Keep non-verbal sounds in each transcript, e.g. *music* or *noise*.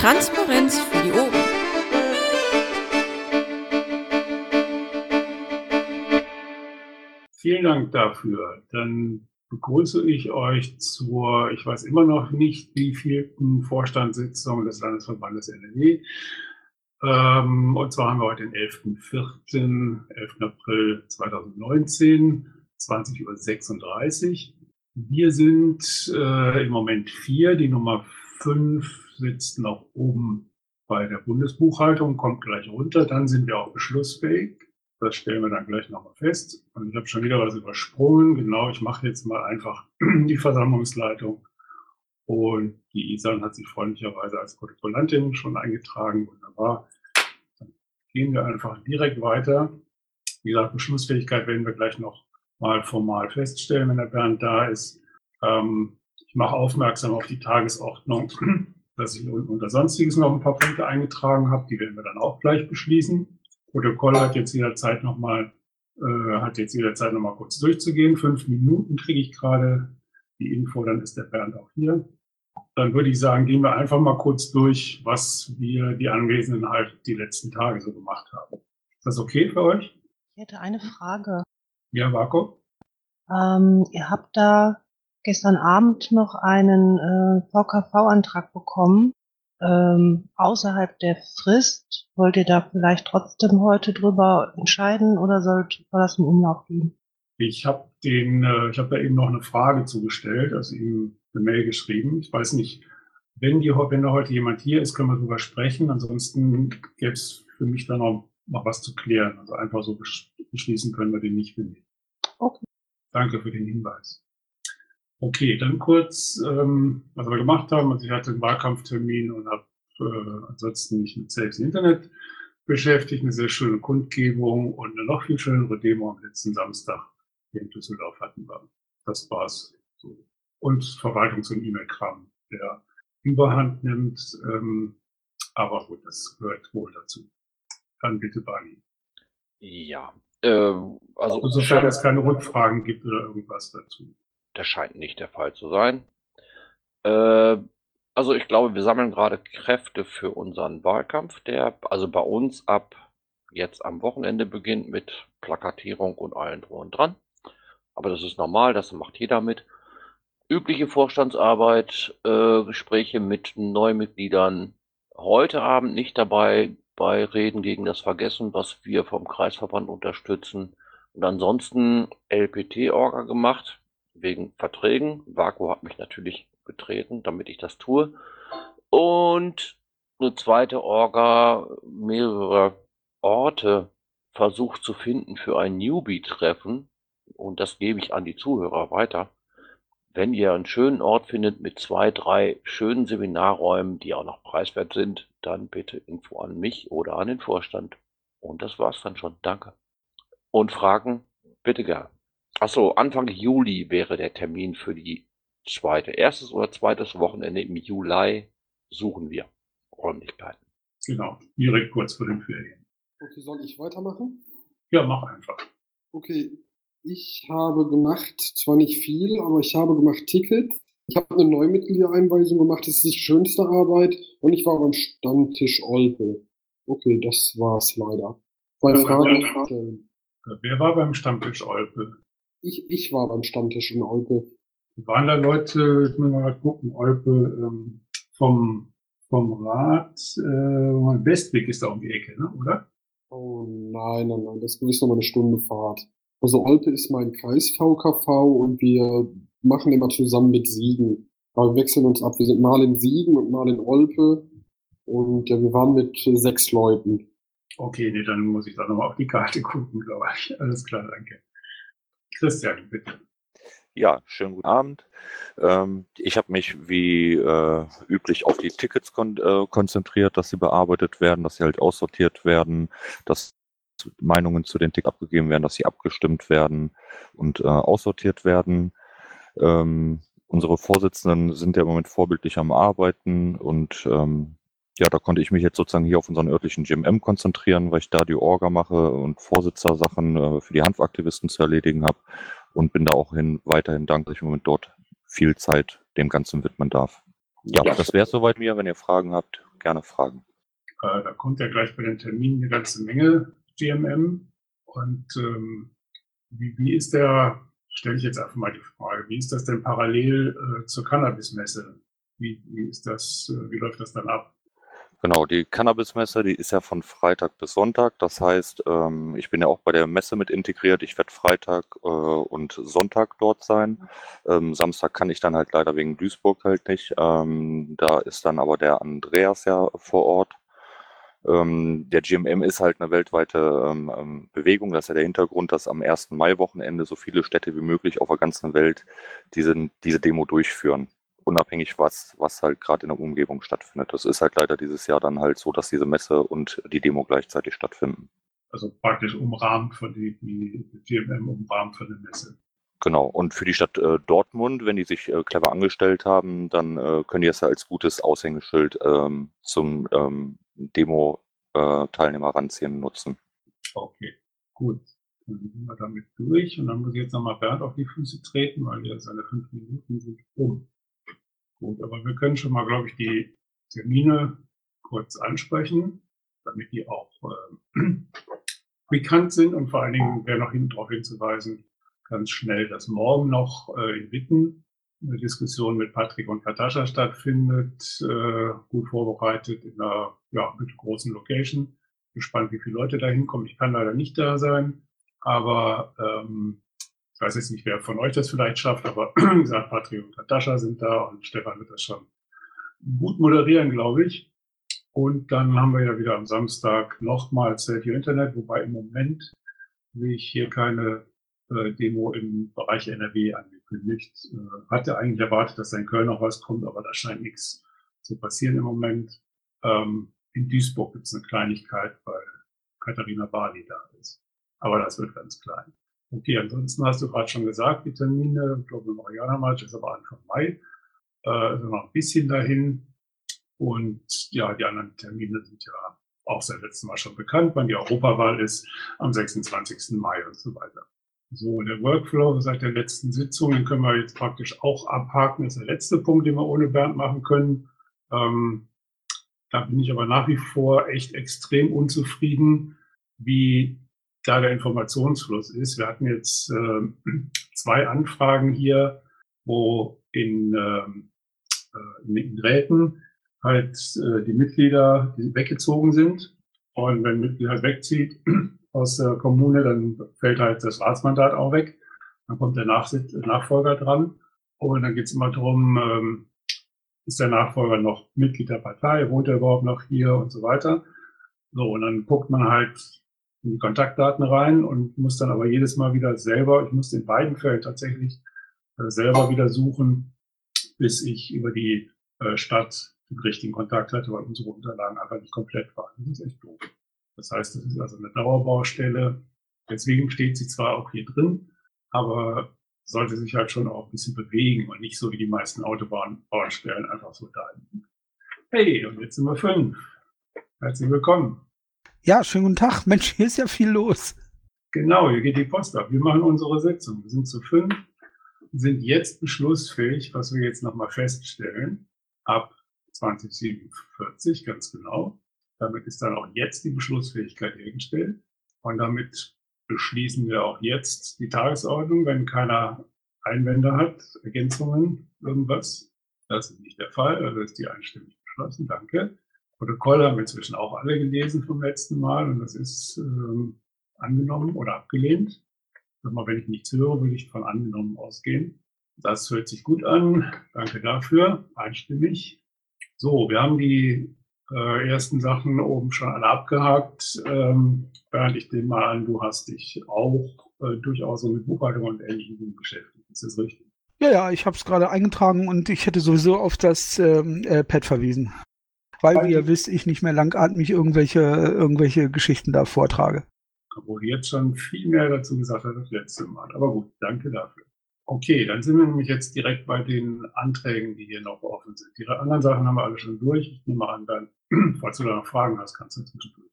Transparenz für die Ohren. Vielen Dank dafür. Dann begrüße ich euch zur, ich weiß immer noch nicht, wie vielten Vorstandssitzung des Landesverbandes NRW. Ähm, und zwar haben wir heute den 11.04., 11. April 2019, 20.36 Uhr. Wir sind äh, im Moment vier. Die Nummer fünf sitzt noch oben bei der Bundesbuchhaltung, kommt gleich runter. Dann sind wir auch beschlussfähig. Das stellen wir dann gleich nochmal fest. Und ich habe schon wieder was übersprungen. Genau, ich mache jetzt mal einfach *clears throat* die Versammlungsleitung. Und die Isan hat sich freundlicherweise als Protokollantin schon eingetragen. Wunderbar. Dann gehen wir einfach direkt weiter. Wie gesagt, Beschlussfähigkeit werden wir gleich noch mal formal feststellen, wenn der Bernd da ist. Ähm, ich mache aufmerksam auf die Tagesordnung, *clears throat* dass ich unter Sonstiges noch ein paar Punkte eingetragen habe. Die werden wir dann auch gleich beschließen. Protokoll hat jetzt jederzeit nochmal, äh, hat jetzt jederzeit nochmal kurz durchzugehen. Fünf Minuten kriege ich gerade die Info, dann ist der Bernd auch hier. Dann würde ich sagen, gehen wir einfach mal kurz durch, was wir die Anwesenden halt die letzten Tage so gemacht haben. Ist das okay für euch? Ich hätte eine Frage. Ja, Marco? Ähm, ihr habt da gestern Abend noch einen äh, VKV-Antrag bekommen ähm, außerhalb der Frist. Wollt ihr da vielleicht trotzdem heute drüber entscheiden oder sollte das im Umlauf gehen? Ich habe den, äh, ich habe da eben noch eine Frage zugestellt, also ihm eine Mail geschrieben. Ich weiß nicht, wenn, die, wenn da heute jemand hier ist, können wir drüber sprechen. Ansonsten gäbe es für mich dann noch, noch was zu klären. Also einfach so beschließen können wir den nicht, finde ich. Okay. Danke für den Hinweis. Okay, dann kurz, ähm, was wir gemacht haben. Also ich hatte einen Wahlkampftermin und habe äh, ansonsten mich mit Saves Internet beschäftigt, eine sehr schöne Kundgebung und eine noch viel schönere Demo am letzten Samstag hier in Düsseldorf hatten wir. Das war's. So. Und Verwaltungs- und E-Mail-Kram, der Überhand nimmt. Ähm, aber gut, das gehört wohl dazu. Dann bitte Bani. Ja, äh, also. Sofern es keine Rückfragen gibt oder irgendwas dazu. Das scheint nicht der Fall zu sein. Äh, also ich glaube, wir sammeln gerade Kräfte für unseren Wahlkampf, der also bei uns ab jetzt am Wochenende beginnt mit Plakatierung und allen drum dran. Aber das ist normal, das macht jeder mit. Übliche Vorstandsarbeit, äh, Gespräche mit Neumitgliedern. Heute Abend nicht dabei bei Reden gegen das Vergessen, was wir vom Kreisverband unterstützen. Und ansonsten LPT-Orga gemacht wegen Verträgen. Vaku hat mich natürlich getreten, damit ich das tue. Und eine zweite Orga, mehrere Orte versucht zu finden für ein Newbie-Treffen. Und das gebe ich an die Zuhörer weiter. Wenn ihr einen schönen Ort findet mit zwei, drei schönen Seminarräumen, die auch noch preiswert sind, dann bitte Info an mich oder an den Vorstand. Und das war's dann schon. Danke. Und Fragen bitte gern. Achso, Anfang Juli wäre der Termin für die zweite. Erstes oder zweites Wochenende im Juli suchen wir Räumlichkeiten. Genau, direkt kurz vor den Ferien. Okay, soll ich weitermachen? Ja, mach einfach. Okay, ich habe gemacht, zwar nicht viel, aber ich habe gemacht Tickets. Ich habe eine Neumitgliedereinweisung gemacht, das ist die schönste Arbeit. Und ich war beim Stammtisch Olpe. Okay, das war's leider. Bei Fragen Wer war beim Stammtisch Olpe? Ich, ich war beim Stammtisch in Olpe. Waren da Leute, ich muss mal gucken, Olpe ähm, vom, vom Rat, äh, Westweg ist da um die Ecke, ne? oder? Oh nein, nein, nein, das ist nochmal eine Stunde Fahrt. Also Olpe ist mein Kreis VKV und wir machen immer zusammen mit Siegen. Aber wir wechseln uns ab. Wir sind mal in Siegen und mal in Olpe. Und ja, wir waren mit sechs Leuten. Okay, nee, dann muss ich da nochmal auf die Karte gucken, glaube ich. Alles klar, danke. Christian, bitte. Ja, schönen guten Abend. Ähm, ich habe mich wie äh, üblich auf die Tickets kon äh, konzentriert, dass sie bearbeitet werden, dass sie halt aussortiert werden, dass Meinungen zu den Tickets abgegeben werden, dass sie abgestimmt werden und äh, aussortiert werden. Ähm, unsere Vorsitzenden sind ja im Moment vorbildlich am Arbeiten und ähm, ja, da konnte ich mich jetzt sozusagen hier auf unseren örtlichen GMM konzentrieren, weil ich da die Orga mache und Vorsitzer-Sachen äh, für die Hanfaktivisten zu erledigen habe und bin da auch hin, weiterhin dankbar, dass ich im Moment dort viel Zeit dem Ganzen widmen darf. Ja, das wäre soweit mir. Wenn ihr Fragen habt, gerne fragen. Äh, da kommt ja gleich bei den Terminen eine ganze Menge GMM. Und ähm, wie, wie ist der, stelle ich jetzt einfach mal die Frage, wie ist das denn parallel äh, zur Cannabis-Messe? Wie, wie ist das, äh, wie läuft das dann ab? Genau, die Cannabis-Messe, die ist ja von Freitag bis Sonntag. Das heißt, ähm, ich bin ja auch bei der Messe mit integriert. Ich werde Freitag äh, und Sonntag dort sein. Ähm, Samstag kann ich dann halt leider wegen Duisburg halt nicht. Ähm, da ist dann aber der Andreas ja vor Ort. Ähm, der GMM ist halt eine weltweite ähm, ähm, Bewegung. Das ist ja der Hintergrund, dass am 1. Mai-Wochenende so viele Städte wie möglich auf der ganzen Welt diese, diese Demo durchführen unabhängig was, was halt gerade in der Umgebung stattfindet. Das ist halt leider dieses Jahr dann halt so, dass diese Messe und die Demo gleichzeitig stattfinden. Also praktisch umrahmt von die, die GMM umrahmt von der Messe. Genau, und für die Stadt äh, Dortmund, wenn die sich äh, clever angestellt haben, dann äh, können die das ja als gutes Aushängeschild ähm, zum ähm, Demo-Teilnehmer ranziehen nutzen. Okay, gut. Dann sind wir damit durch und dann muss ich jetzt nochmal Bernd auf die Füße treten, weil ja seine fünf Minuten sind um. Gut, aber wir können schon mal, glaube ich, die Termine kurz ansprechen, damit die auch äh, *clears throat* bekannt sind und vor allen Dingen wäre noch hinten darauf hinzuweisen, ganz schnell, dass morgen noch äh, in Witten eine Diskussion mit Patrick und Katascha stattfindet, äh, gut vorbereitet in einer ja, mit großen Location. Gespannt, wie viele Leute da hinkommen. Ich kann leider nicht da sein, aber ähm, ich weiß jetzt nicht, wer von euch das vielleicht schafft, aber *clears throat* wie gesagt, Patrick und Natascha sind da und Stefan wird das schon gut moderieren, glaube ich. Und dann haben wir ja wieder am Samstag nochmal Celtio Internet, wobei im Moment sehe ich hier keine äh, Demo im Bereich NRW angekündigt. Äh, hatte eigentlich erwartet, dass da in Köln noch was kommt, aber da scheint nichts zu passieren im Moment. Ähm, in Duisburg gibt es eine Kleinigkeit, weil Katharina Bali da ist. Aber das wird ganz klein. Okay, ansonsten hast du gerade schon gesagt, die Termine, ich glaube, Mariana-Match ist aber Anfang Mai, äh, also noch ein bisschen dahin. Und ja, die anderen Termine sind ja auch seit letztem Mal schon bekannt, wann die Europawahl ist, am 26. Mai und so weiter. So, der Workflow seit der letzten Sitzung, den können wir jetzt praktisch auch abhaken. Das ist der letzte Punkt, den wir ohne Bernd machen können. Ähm, da bin ich aber nach wie vor echt extrem unzufrieden, wie da der Informationsfluss ist. Wir hatten jetzt äh, zwei Anfragen hier, wo in, ähm, äh, in, in Räten halt äh, die Mitglieder die weggezogen sind. Und wenn ein Mitglied halt wegzieht *clears throat* aus der Kommune, dann fällt halt das Ratsmandat auch weg. Dann kommt der Nachfolger dran. Und dann geht es immer darum, ähm, ist der Nachfolger noch Mitglied der Partei, wohnt er überhaupt noch hier und so weiter. So, und dann guckt man halt in die Kontaktdaten rein und muss dann aber jedes Mal wieder selber, ich musste in beiden Fällen tatsächlich äh, selber wieder suchen, bis ich über die äh, Stadt den richtigen Kontakt hatte, weil unsere Unterlagen einfach nicht komplett waren. Das ist echt doof. Das heißt, das ist also eine Dauerbaustelle. Deswegen steht sie zwar auch hier drin, aber sollte sich halt schon auch ein bisschen bewegen und nicht so wie die meisten Autobahnbaustellen einfach so da. Hey, und jetzt sind wir fünf. Herzlich willkommen. Ja, schönen guten Tag. *laughs* Mensch, hier ist ja viel los. Genau, hier geht die Post ab. Wir machen unsere Sitzung. Wir sind zu fünf, sind jetzt beschlussfähig, was wir jetzt nochmal feststellen, ab 2047, ganz genau. Damit ist dann auch jetzt die Beschlussfähigkeit hergestellt. Und damit beschließen wir auch jetzt die Tagesordnung, wenn keiner Einwände hat, Ergänzungen, irgendwas. Das ist nicht der Fall, also ist die einstimmig beschlossen. Danke. Protokoll haben wir inzwischen auch alle gelesen vom letzten Mal und das ist ähm, angenommen oder abgelehnt. Mal, wenn ich nichts höre, würde ich von angenommen ausgehen. Das hört sich gut an. Danke dafür. Einstimmig. So, wir haben die äh, ersten Sachen oben schon alle abgehakt. Ähm, Bernd, ich nehme mal an, du hast dich auch äh, durchaus so mit Buchhaltung und ähnlichen Dingen beschäftigt. Ist das richtig? Ja, ja, ich habe es gerade eingetragen und ich hätte sowieso auf das ähm, äh, Pad verwiesen weil, wie ihr wisst, ich nicht mehr langatmig irgendwelche, irgendwelche Geschichten da vortrage. Obwohl jetzt schon viel mehr dazu gesagt hat als letzte Mal. Aber gut, danke dafür. Okay, dann sind wir nämlich jetzt direkt bei den Anträgen, die hier noch offen sind. Die anderen Sachen haben wir alle schon durch. Ich nehme an, dann, *clears throat* falls du da noch Fragen hast, kannst du zwischendurch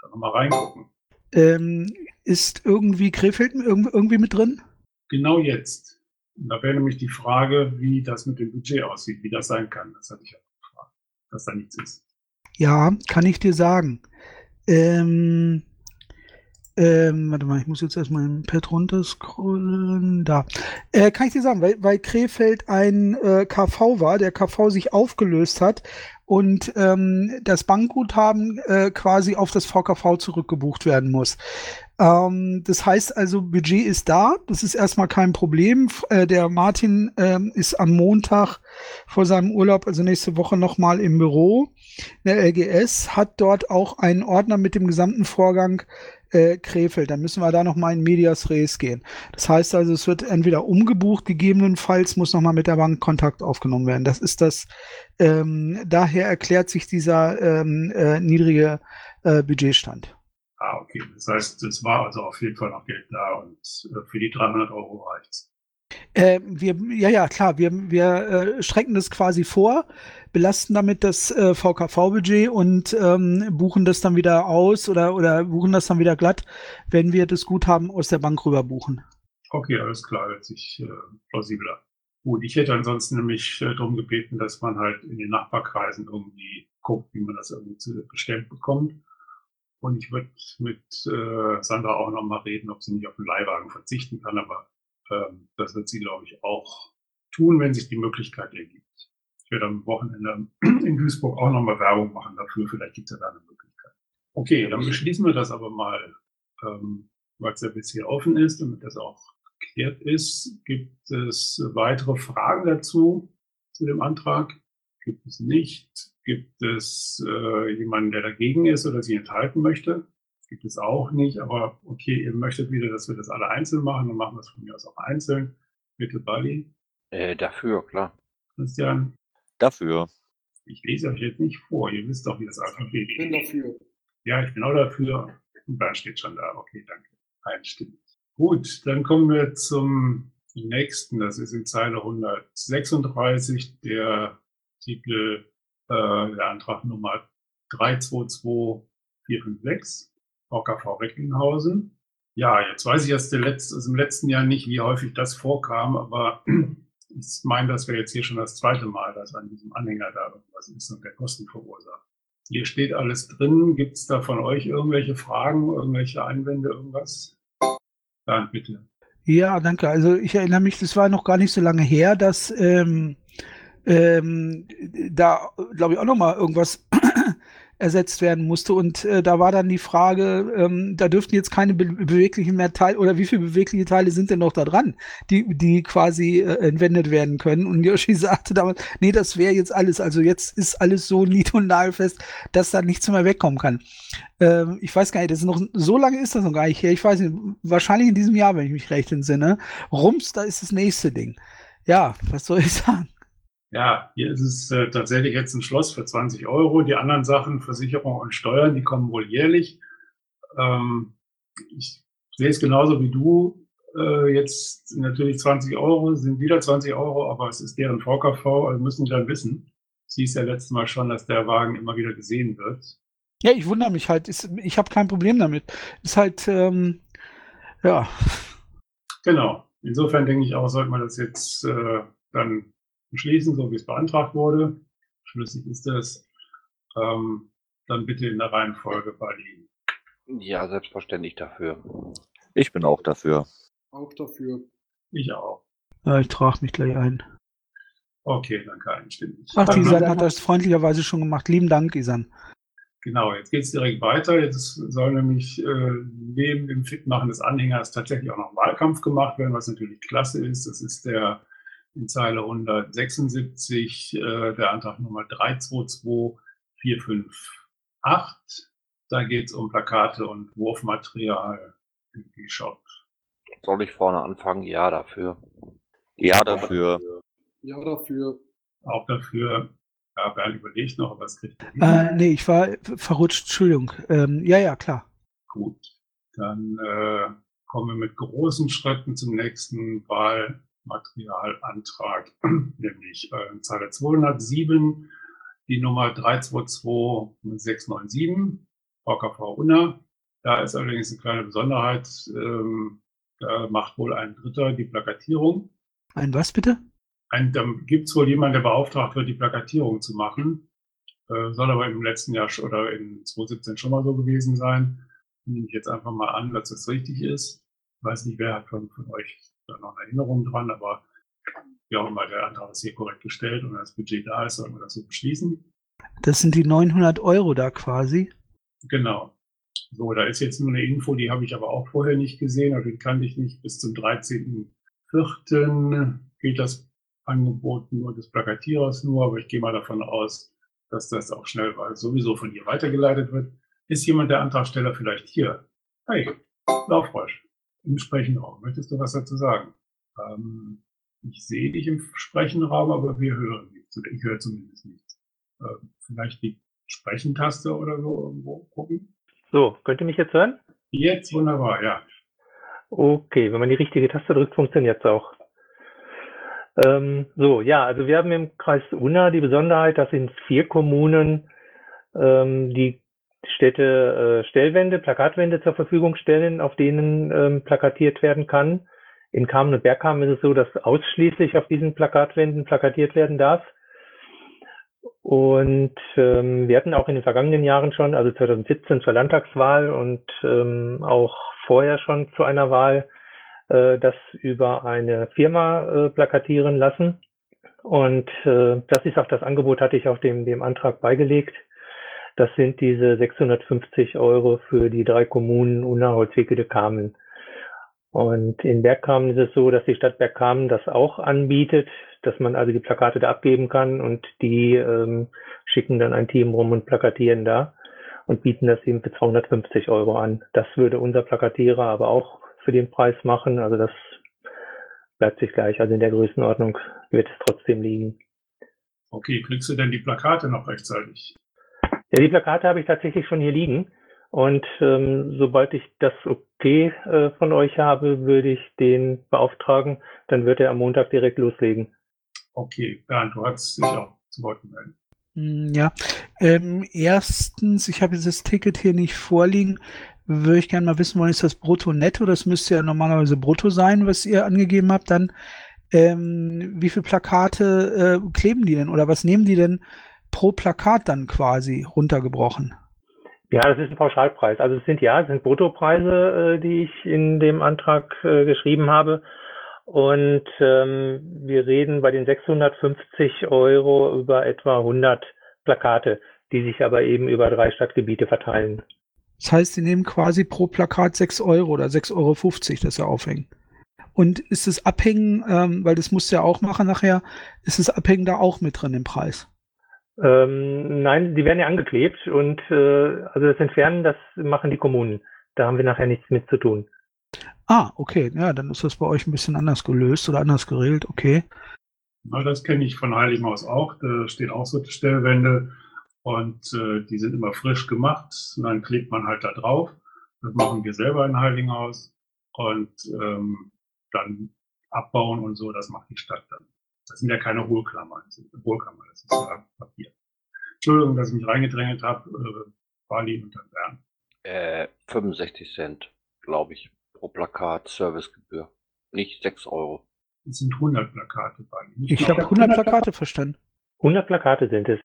da nochmal reingucken. Ähm, ist irgendwie Krefeld irgendwie mit drin? Genau jetzt Und da wäre nämlich die Frage, wie das mit dem Budget aussieht, wie das sein kann. Das hatte ich ja dass da nichts ist. Ja, kann ich dir sagen. Ähm, ähm, warte mal, ich muss jetzt erstmal im Pad runterscrollen. Da. Äh, kann ich dir sagen, weil, weil Krefeld ein äh, KV war, der KV sich aufgelöst hat und ähm, das Bankguthaben äh, quasi auf das VKV zurückgebucht werden muss. Ähm, das heißt also, Budget ist da, das ist erstmal kein Problem. Äh, der Martin ähm, ist am Montag vor seinem Urlaub, also nächste Woche nochmal im Büro. Der LGS hat dort auch einen Ordner mit dem gesamten Vorgang äh, Krefeld. Dann müssen wir da nochmal in Medias Res gehen. Das heißt also, es wird entweder umgebucht, gegebenenfalls muss nochmal mit der Bank Kontakt aufgenommen werden. Das ist das, ähm, daher erklärt sich dieser ähm, äh, niedrige äh, Budgetstand. Ah, okay. Das heißt, es war also auf jeden Fall noch Geld da und äh, für die 300 Euro reicht's. Äh, wir, ja, ja, klar, wir, wir äh, strecken das quasi vor, belasten damit das äh, VKV-Budget und ähm, buchen das dann wieder aus oder, oder buchen das dann wieder glatt, wenn wir das Guthaben aus der Bank rüber buchen. Okay, alles klar, hört sich äh, plausibler. Gut, ich hätte ansonsten nämlich äh, darum gebeten, dass man halt in den Nachbarkreisen irgendwie guckt, wie man das irgendwie zu, gestellt bekommt. Und ich würde mit äh, Sandra auch nochmal reden, ob sie nicht auf den Leihwagen verzichten kann, aber das wird sie, glaube ich, auch tun, wenn sich die Möglichkeit ergibt. Ich werde am Wochenende in Duisburg auch nochmal Werbung machen dafür. Vielleicht gibt es ja da eine Möglichkeit. Okay, dann beschließen wir das aber mal, ähm, weil es ja bisher offen ist, damit das auch geklärt ist. Gibt es weitere Fragen dazu, zu dem Antrag? Gibt es nicht? Gibt es äh, jemanden, der dagegen ist oder sich enthalten möchte? Gibt es auch nicht, aber okay, ihr möchtet wieder, dass wir das alle einzeln machen, dann machen wir es von mir aus auch einzeln. Bitte, Bali. Äh, dafür, klar. Christian. Dafür. Ich lese euch jetzt nicht vor, ihr wisst doch, wie das Alphabet Ich bin dafür. Ja, ich bin auch dafür. Und dann steht schon da. Okay, danke. Einstimmig. Gut, dann kommen wir zum nächsten. Das ist in Zeile 136 der Titel, äh, der Antrag Nummer 322456. VKV Recklinghausen. Ja, jetzt weiß ich erst letzt, also im letzten Jahr nicht, wie häufig das vorkam, aber *clears throat* ich meine, das wäre jetzt hier schon das zweite Mal, dass an diesem Anhänger da irgendwas ist und der Kosten verursacht. Hier steht alles drin. Gibt es da von euch irgendwelche Fragen, irgendwelche Einwände, irgendwas? Dann bitte. Ja, danke. Also ich erinnere mich, das war noch gar nicht so lange her, dass ähm, ähm, da, glaube ich, auch noch mal irgendwas ersetzt werden musste. Und äh, da war dann die Frage, ähm, da dürften jetzt keine be beweglichen mehr Teile, oder wie viele bewegliche Teile sind denn noch da dran, die, die quasi äh, entwendet werden können. Und Yoshi *laughs* sagte damals, nee, das wäre jetzt alles, also jetzt ist alles so nied- und nagelfest, dass da nichts mehr wegkommen kann. Ähm, ich weiß gar nicht, das ist noch, so lange ist das noch gar nicht her. Ich weiß nicht, wahrscheinlich in diesem Jahr, wenn ich mich recht entsinne. Rums, da ist das nächste Ding. Ja, was soll ich *laughs* sagen? Ja, hier ist es äh, tatsächlich jetzt ein Schloss für 20 Euro. Die anderen Sachen, Versicherung und Steuern, die kommen wohl jährlich. Ähm, ich sehe es genauso wie du. Äh, jetzt natürlich 20 Euro, sind wieder 20 Euro, aber es ist deren VKV, also müssen die dann wissen. Sie ist ja letztes Mal schon, dass der Wagen immer wieder gesehen wird. Ja, ich wundere mich halt. Ist, ich habe kein Problem damit. Ist halt, ähm, ja. Genau. Insofern denke ich auch, sollte man das jetzt äh, dann beschließen, so wie es beantragt wurde. Schlüssig ist es. Ähm, dann bitte in der Reihenfolge bei Ihnen. Ja, selbstverständlich dafür. Ich bin auch dafür. Auch dafür. Ich auch. ja ich trage mich gleich ein. Okay, danke einstimmig. Ach, Dann Isan hat das freundlicherweise schon gemacht. Lieben Dank, Isan. Genau, jetzt geht es direkt weiter. Jetzt soll nämlich äh, neben dem Fitmachen des Anhängers tatsächlich auch noch ein Wahlkampf gemacht werden, was natürlich klasse ist. Das ist der in Zeile 176 äh, der Antrag Nummer 322458. Da geht es um Plakate und Wurfmaterial im E-Shop. Soll ich vorne anfangen? Ja, dafür. Ja, dafür. Ja, dafür. Auch dafür, ja, Bernd überlegt noch, aber es kriegt. Äh, nee, ich war verrutscht, Entschuldigung. Ähm, ja, ja, klar. Gut, dann äh, kommen wir mit großen Schritten zum nächsten Wahlmaterialantrag, *clears throat* nämlich äh, Zeile 207, die Nummer 322697, VKV Unna. Da ist allerdings eine kleine Besonderheit, ähm, da macht wohl ein Dritter die Plakatierung. Ein was bitte? Ein, da gibt es wohl jemanden, der beauftragt wird, die Plakatierung zu machen. Äh, soll aber im letzten Jahr oder in 2017 schon mal so gewesen sein. Nehme ich jetzt einfach mal an, dass das richtig ist. Weiß nicht, wer hat von, von euch da noch eine Erinnerung dran, aber wie auch immer, der Antrag ist hier korrekt gestellt und wenn das Budget da ist, sollten wir das so beschließen. Das sind die 900 Euro da quasi. Genau. So, da ist jetzt nur eine Info, die habe ich aber auch vorher nicht gesehen, also die kannte ich nicht. Bis zum 13.04. gilt das Angebot nur des Plakatierers nur, aber ich gehe mal davon aus, dass das auch schnell weil sowieso von ihr weitergeleitet wird. Ist jemand der Antragsteller vielleicht hier? Hey, Laufrosch, im Sprechenraum. Möchtest du was dazu sagen? Ähm, ich sehe dich im Sprechenraum, aber wir hören nichts. Oder ich höre zumindest nichts. Ähm, vielleicht die Sprechentaste oder so irgendwo gucken. So, könnt ihr mich jetzt hören? Jetzt wunderbar, ja. Okay, wenn man die richtige Taste drückt, funktioniert es auch. Ähm, so, ja, also wir haben im Kreis Unna die Besonderheit, dass in vier Kommunen ähm, die Städte äh, Stellwände, Plakatwände zur Verfügung stellen, auf denen ähm, plakatiert werden kann. In Kamen und Bergkamen ist es so, dass ausschließlich auf diesen Plakatwänden plakatiert werden darf. Und ähm, wir hatten auch in den vergangenen Jahren schon, also 2017 zur Landtagswahl und ähm, auch vorher schon zu einer Wahl, äh, das über eine Firma äh, plakatieren lassen. Und äh, das ist auch das Angebot, hatte ich auch dem, dem Antrag beigelegt. Das sind diese 650 Euro für die drei Kommunen Unna, Holzwickede, Kamen. Und in Bergkamen ist es so, dass die Stadt Bergkamen das auch anbietet, dass man also die Plakate da abgeben kann und die ähm, schicken dann ein Team rum und plakatieren da und bieten das eben für 250 Euro an. Das würde unser Plakatierer aber auch für den Preis machen. Also das bleibt sich gleich. Also in der Größenordnung wird es trotzdem liegen. Okay, kriegst du denn die Plakate noch rechtzeitig? Ja, die Plakate habe ich tatsächlich schon hier liegen. Und ähm, sobald ich das okay äh, von euch habe, würde ich den beauftragen. Dann wird er am Montag direkt loslegen. Okay, Bernd, du hast dich auch zu Wort gemeldet. Hm, Ja, ähm, erstens, ich habe das Ticket hier nicht vorliegen. Würde ich gerne mal wissen wollen, ist das brutto netto? Das müsste ja normalerweise brutto sein, was ihr angegeben habt. Dann, ähm, wie viele Plakate äh, kleben die denn oder was nehmen die denn pro Plakat dann quasi runtergebrochen? Ja, das ist ein Pauschalpreis. Also es sind ja, es sind Bruttopreise, äh, die ich in dem Antrag äh, geschrieben habe. Und ähm, wir reden bei den 650 Euro über etwa 100 Plakate, die sich aber eben über drei Stadtgebiete verteilen. Das heißt, sie nehmen quasi pro Plakat 6 Euro oder 6,50 Euro, das sie aufhängen. Und ist es abhängen, ähm, weil das musst du ja auch machen nachher, ist es abhängen da auch mit drin im Preis? Ähm, nein, die werden ja angeklebt und äh, also das Entfernen, das machen die Kommunen. Da haben wir nachher nichts mit zu tun. Ah, okay, ja, dann ist das bei euch ein bisschen anders gelöst oder anders geregelt, okay. Na, das kenne ich von Heiligenhaus auch. Da stehen auch so Stellwände und äh, die sind immer frisch gemacht. Und dann klebt man halt da drauf. Das machen wir selber in Heiligenhaus. Und ähm, dann abbauen und so, das macht die Stadt dann. Das sind ja keine Hohlklammern. Das sind Hohlkammer, das ist ja Papier. Entschuldigung, dass ich mich reingedrängelt habe. Äh, Bali und dann Bern. Äh, 65 Cent, glaube ich, pro Plakat Servicegebühr. Nicht 6 Euro. Das sind 100 Plakate, Bali. Ich noch- habe 100 Plakate verstanden. 100 Plakate sind es.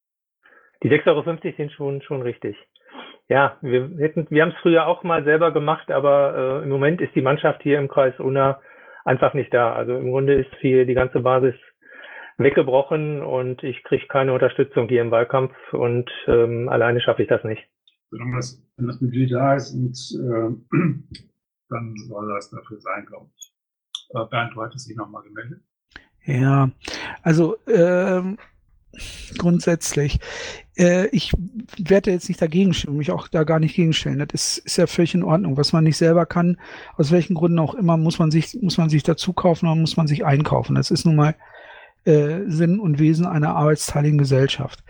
Die 6,50 Euro sind schon, schon richtig. Ja, wir hätten, wir haben es früher auch mal selber gemacht, aber äh, im Moment ist die Mannschaft hier im Kreis Unna einfach nicht da. Also im Grunde ist hier die ganze Basis weggebrochen und ich kriege keine Unterstützung hier im Wahlkampf und ähm, alleine schaffe ich das nicht. Solange das, wenn das Budget da ist und äh, dann soll das dafür sein, glaube ich. Äh, Bernd, du hattest dich nochmal gemeldet. Ja, also ähm, grundsätzlich, äh, ich werde jetzt nicht dagegen stimmen, mich auch da gar nicht gegenstellen. Das ist, ist ja völlig in Ordnung. Was man nicht selber kann, aus welchen Gründen auch immer, muss man sich, muss man sich dazu kaufen oder muss man sich einkaufen. Das ist nun mal äh, Sinn und Wesen einer arbeitsteiligen Gesellschaft.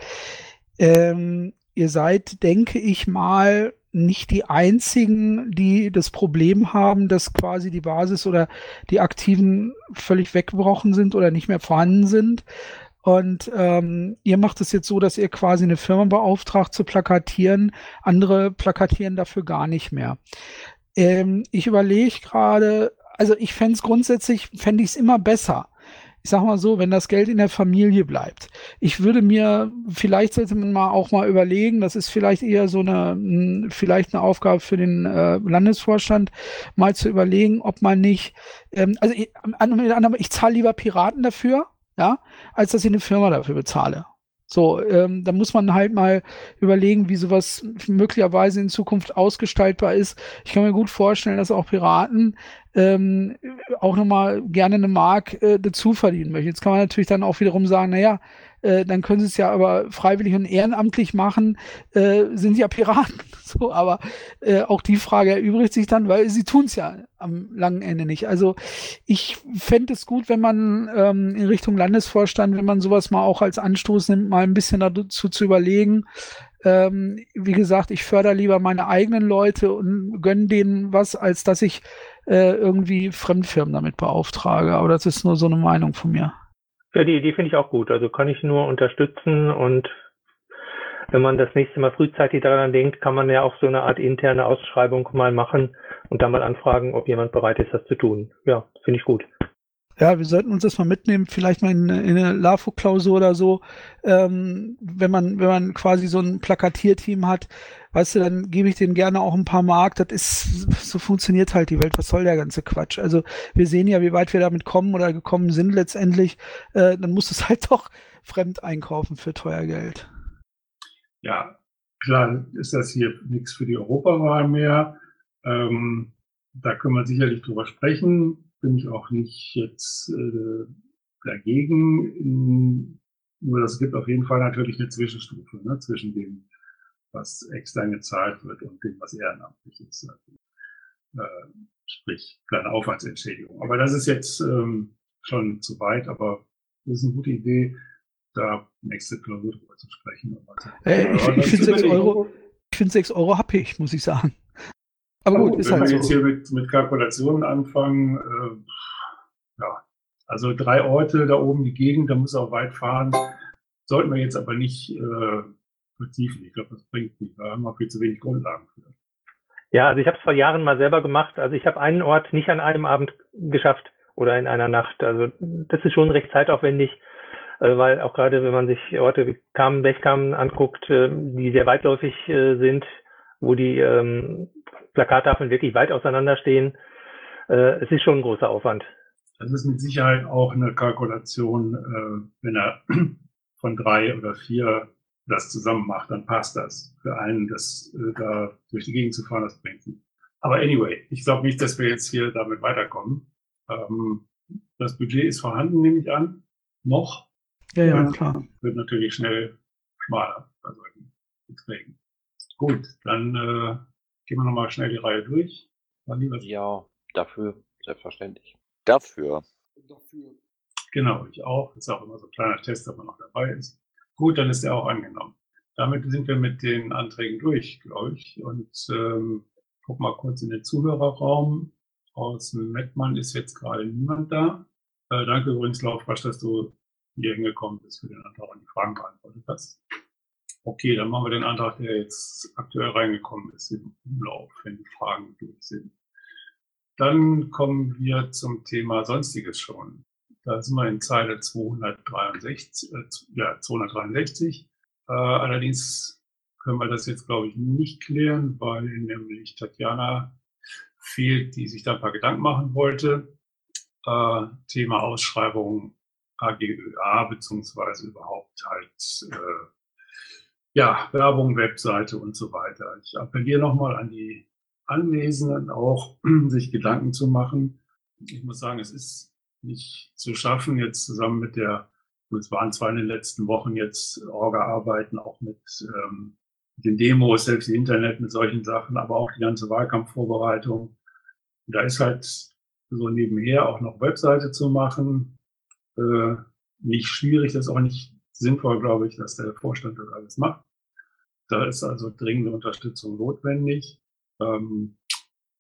Ähm, ihr seid, denke ich mal, nicht die einzigen, die das Problem haben, dass quasi die Basis oder die Aktiven völlig weggebrochen sind oder nicht mehr vorhanden sind. Und ähm, ihr macht es jetzt so, dass ihr quasi eine Firma beauftragt zu plakatieren. Andere plakatieren dafür gar nicht mehr. Ähm, ich überlege gerade, also ich fände es grundsätzlich, fände ich es immer besser, ich sag mal so, wenn das Geld in der Familie bleibt. Ich würde mir, vielleicht sollte man mal auch mal überlegen, das ist vielleicht eher so eine, vielleicht eine Aufgabe für den äh, Landesvorstand, mal zu überlegen, ob man nicht, ähm, also ich, ich zahle lieber Piraten dafür, ja, als dass ich eine Firma dafür bezahle. So, ähm, da muss man halt mal überlegen, wie sowas möglicherweise in Zukunft ausgestaltbar ist. Ich kann mir gut vorstellen, dass auch Piraten ähm, auch nochmal gerne eine Mark äh, dazu verdienen möchten. Jetzt kann man natürlich dann auch wiederum sagen, naja, äh, dann können sie es ja aber freiwillig und ehrenamtlich machen, äh, sind ja Piraten. *laughs* So, aber äh, auch die Frage erübrigt sich dann, weil sie tun es ja am langen Ende nicht. Also ich fände es gut, wenn man ähm, in Richtung Landesvorstand, wenn man sowas mal auch als Anstoß nimmt, mal ein bisschen dazu zu überlegen, ähm, wie gesagt, ich fördere lieber meine eigenen Leute und gönne denen was, als dass ich äh, irgendwie Fremdfirmen damit beauftrage. Aber das ist nur so eine Meinung von mir. Ja, die Idee finde ich auch gut. Also kann ich nur unterstützen und wenn man das nächste Mal frühzeitig daran denkt, kann man ja auch so eine Art interne Ausschreibung mal machen und dann mal anfragen, ob jemand bereit ist, das zu tun. Ja, finde ich gut. Ja, wir sollten uns das mal mitnehmen, vielleicht mal in, in eine LAFO-Klausur oder so, ähm, wenn man, wenn man quasi so ein Plakatierteam hat, weißt du, dann gebe ich denen gerne auch ein paar Mark. Das ist, so funktioniert halt die Welt. Was soll der ganze Quatsch? Also wir sehen ja, wie weit wir damit kommen oder gekommen sind letztendlich. Äh, dann musst du es *laughs* halt doch fremd einkaufen für teuer Geld. Ja, klar ist das hier nichts für die Europawahl mehr. Ähm, da können wir sicherlich drüber sprechen bin ich auch nicht jetzt äh, dagegen. Nur das gibt auf jeden Fall natürlich eine Zwischenstufe ne, zwischen dem, was extern gezahlt wird und dem, was ehrenamtlich ist. Äh, sprich, kleine Aufwandsentschädigung. Aber das ist jetzt ähm, schon zu weit, aber das ist eine gute Idee, da nächste Klausur drüber zu sprechen. Äh, ich, ich finde 6 Euro, ich finde 6 Euro happig, muss ich sagen. Aber gut, ist Wenn halt wir jetzt hier mit, mit Kalkulationen anfangen, äh, ja, also drei Orte da oben, die Gegend, da muss auch weit fahren. Sollten wir jetzt aber nicht äh, vertiefen. Ich glaube, das bringt nicht. Da haben wir viel zu wenig Grundlagen für. Ja, also ich habe es vor Jahren mal selber gemacht. Also ich habe einen Ort nicht an einem Abend geschafft oder in einer Nacht. Also das ist schon recht zeitaufwendig, äh, weil auch gerade wenn man sich Orte wie Kamen, Bechkamen anguckt, äh, die sehr weitläufig äh, sind, wo die ähm, Plakattafeln wirklich weit auseinanderstehen. Es ist schon ein großer Aufwand. Das ist mit Sicherheit auch eine Kalkulation, wenn er *clears throat* von drei oder vier das zusammen macht, dann passt das. Für einen, das äh, da durch die Gegend zu fahren, das bringt nicht. Aber anyway, ich glaube nicht, dass wir jetzt hier damit weiterkommen. Ähm, das Budget ist vorhanden, nehme ich an. Noch. Ja, ja, klar. Wird natürlich schnell schmaler bei solchen Beträgen. Gut, dann äh, Gehen wir nochmal schnell die Reihe durch. Ja, dafür, selbstverständlich. Dafür. Dafür. Genau, ich auch. Das ist auch immer so ein kleiner Test, ob man noch dabei ist. Gut, dann ist er auch angenommen. Damit sind wir mit den Anträgen durch, glaube ich. Und ähm, guck mal kurz in den Zuhörerraum. Aus Mettmann ist jetzt gerade niemand da. Äh, danke übrigens, Laufrasch, dass du hier hingekommen bist für den Antrag und die Fragen beantwortet hast. Okay, dann machen wir den Antrag, der jetzt aktuell reingekommen ist, im Umlauf, wenn die Fragen durch sind. Dann kommen wir zum Thema Sonstiges schon. Da sind wir in Zeile 263. Äh, ja, 263. Äh, allerdings können wir das jetzt, glaube ich, nicht klären, weil nämlich Tatjana fehlt, die sich da ein paar Gedanken machen wollte. Äh, Thema Ausschreibung AGÖA, beziehungsweise überhaupt halt äh, ja, Werbung, Webseite und so weiter. Ich appelliere nochmal an die Anwesenden auch, *clears throat* sich Gedanken zu machen. Ich muss sagen, es ist nicht zu schaffen, jetzt zusammen mit der, es waren zwar in den letzten Wochen jetzt Orga-Arbeiten, auch mit ähm, den Demos, selbst im Internet mit solchen Sachen, aber auch die ganze Wahlkampfvorbereitung. Da ist halt so nebenher auch noch Webseite zu machen. Äh, nicht schwierig, das ist auch nicht sinnvoll, glaube ich, dass der Vorstand das alles macht. Da ist also dringende Unterstützung notwendig. Ähm,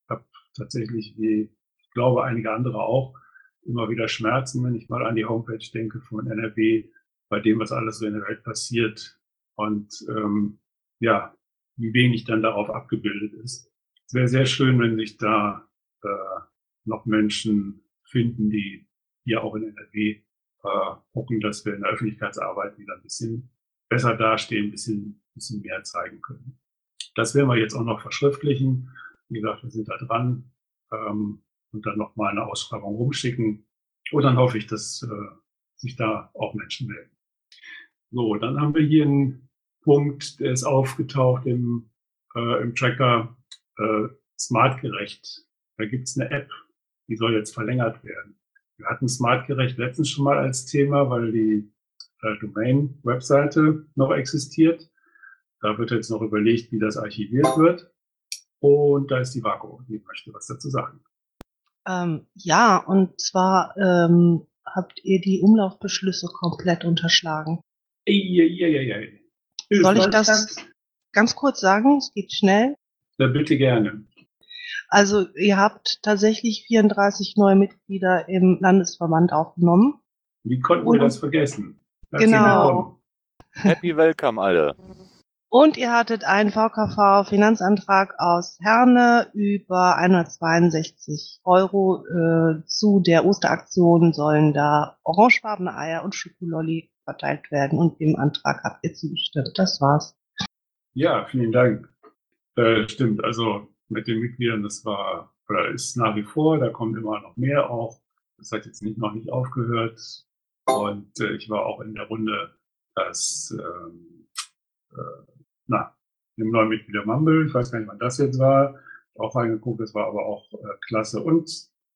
habe tatsächlich, wie ich glaube einige andere auch, immer wieder Schmerzen, wenn ich mal an die Homepage denke von NRW, bei dem, was alles so in der Welt passiert und ähm, ja, wie wenig dann darauf abgebildet ist. Es wäre sehr schön, wenn sich da äh, noch Menschen finden, die hier auch in NRW äh, gucken, dass wir in der Öffentlichkeitsarbeit wieder ein bisschen besser dastehen, ein bisschen, bisschen mehr zeigen können. Das werden wir jetzt auch noch verschriftlichen. Wie gesagt, wir sind da dran ähm, und dann nochmal eine Ausschreibung rumschicken. Und dann hoffe ich, dass äh, sich da auch Menschen melden. So, dann haben wir hier einen Punkt, der ist aufgetaucht im, äh, im Tracker äh, Smartgerecht. Da gibt es eine App, die soll jetzt verlängert werden. Wir hatten Smartgerecht letztens schon mal als Thema, weil die äh, Domain-Webseite noch existiert. Da wird jetzt noch überlegt, wie das archiviert wird. Und da ist die Vaku, die möchte was dazu sagen. Ähm, ja, und zwar ähm, habt ihr die Umlaufbeschlüsse komplett unterschlagen. Eieieiei. Soll ich das ganz kurz sagen? Es geht schnell. Na, bitte gerne. Also ihr habt tatsächlich 34 neue Mitglieder im Landesverband aufgenommen. Wie konnten wir das vergessen? Herzlich Genau. willkommen. Happy Welcome, alle. Und ihr hattet einen VKV-Finanzantrag aus Herne über 162 Euro. Äh, zu der Osteraktion sollen da orangefarbene Eier und Schokololli verteilt werden. Und dem Antrag habt ihr zugestimmt. Das war's. Ja, vielen Dank. Äh, stimmt, also mit den Mitgliedern, das war oder ist nach wie vor, da kommt immer noch mehr auch. Das hat jetzt nicht noch nicht aufgehört. Und äh, ich war auch in der Runde, dass ähm, äh, na, dem neuen Mitglieder Mumble, ich weiß gar nicht, wann das jetzt war, auch reingeguckt, das war aber auch äh, klasse. Und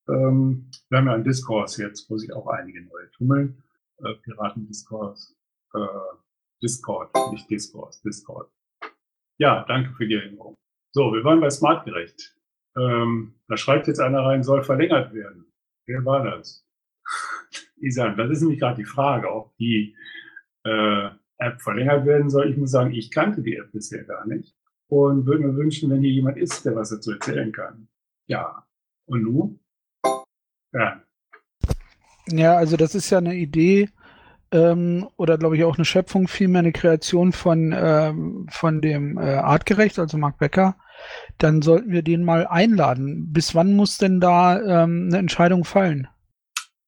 ähm, wir haben ja einen Diskurs jetzt, wo sich auch einige neue tummeln. Äh, Piraten-Diskurs, äh, Discord, nicht Diskurs, Discord. Ja, danke für die Erinnerung. So, wir waren bei Smartgerecht. Ähm, da schreibt jetzt einer rein, soll verlängert werden. Wer war das? *laughs* Isan, das ist nämlich gerade die Frage, ob die äh, App verlängert werden soll. Ich muss sagen, ich kannte die App bisher gar nicht und würde mir wünschen, wenn hier jemand ist, der was dazu erzählen kann. Ja. Und nun? Ja. Ja, also das ist ja eine Idee ähm, oder glaube ich auch eine Schöpfung, vielmehr eine Kreation von, ähm, von dem äh, Artgerecht, also Marc Becker. Dann sollten wir den mal einladen. Bis wann muss denn da ähm, eine Entscheidung fallen?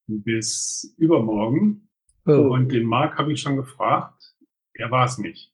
Bis übermorgen. Oh. Und den Marc habe ich schon gefragt. Er war es nicht.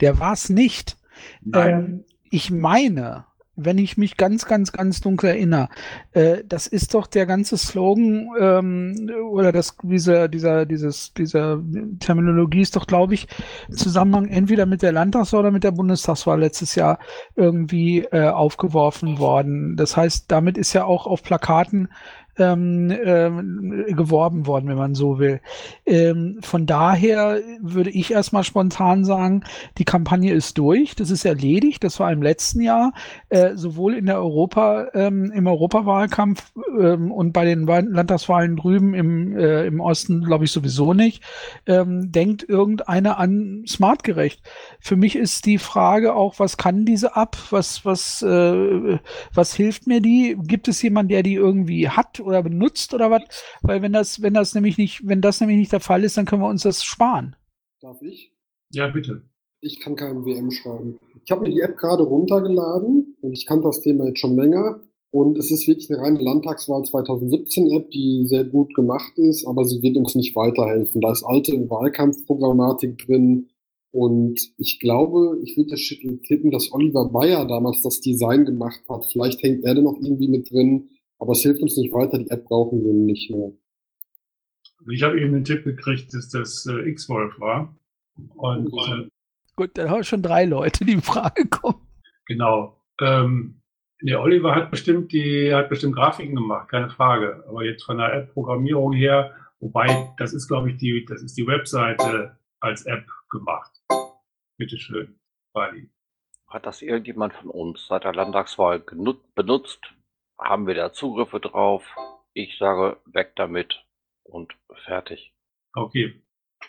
Der war es nicht. Nein. Ähm, ich meine, wenn ich mich ganz, ganz, ganz dunkel erinnere, äh, das ist doch der ganze Slogan ähm, oder das, dieser, dieser, dieses, dieser Terminologie ist doch, glaube ich, im Zusammenhang entweder mit der Landtagswahl oder mit der Bundestagswahl letztes Jahr irgendwie äh, aufgeworfen worden. Das heißt, damit ist ja auch auf Plakaten ähm, ähm, geworben worden, wenn man so will. Ähm, von daher würde ich erstmal spontan sagen, die Kampagne ist durch, das ist erledigt, das war im letzten Jahr, äh, sowohl in der Europa, ähm, im Europawahlkampf ähm, und bei den Wahl- Landtagswahlen drüben im, äh, im Osten, glaube ich, sowieso nicht. Ähm, denkt irgendeiner an smartgerecht. Für mich ist die Frage auch, was kann diese App, was, was, äh, was hilft mir die? Gibt es jemanden, der die irgendwie hat oder benutzt oder was? Weil wenn das, wenn das nämlich nicht, wenn das nämlich nicht der Fall ist, dann können wir uns das sparen. Darf ich? Ja, bitte. Ich kann keinen WM schreiben. Ich habe mir die App gerade runtergeladen und ich kann das Thema jetzt schon länger. Und es ist wirklich eine reine Landtagswahl 2017 App, die sehr gut gemacht ist, aber sie wird uns nicht weiterhelfen. Da ist alte Wahlkampfprogrammatik drin. Und ich glaube, ich würde tippen, dass Oliver Bayer damals das Design gemacht hat. Vielleicht hängt er da noch irgendwie mit drin, aber es hilft uns nicht weiter. Die App brauchen wir nicht mehr. Ich habe eben den Tipp gekriegt, dass das äh, X-Wolf war. Und äh, Gut, dann haben wir schon drei Leute, die in Frage kommen. genau. Ähm, der Oliver hat bestimmt die, hat bestimmt Grafiken gemacht, keine Frage. Aber jetzt von der App-Programmierung her, wobei, das ist, glaube ich, die, das ist die Webseite als App gemacht. Bitteschön, Wally. Hat das irgendjemand von uns seit der Landtagswahl benutzt? Haben wir da Zugriffe drauf? Ich sage, weg damit und fertig. Okay.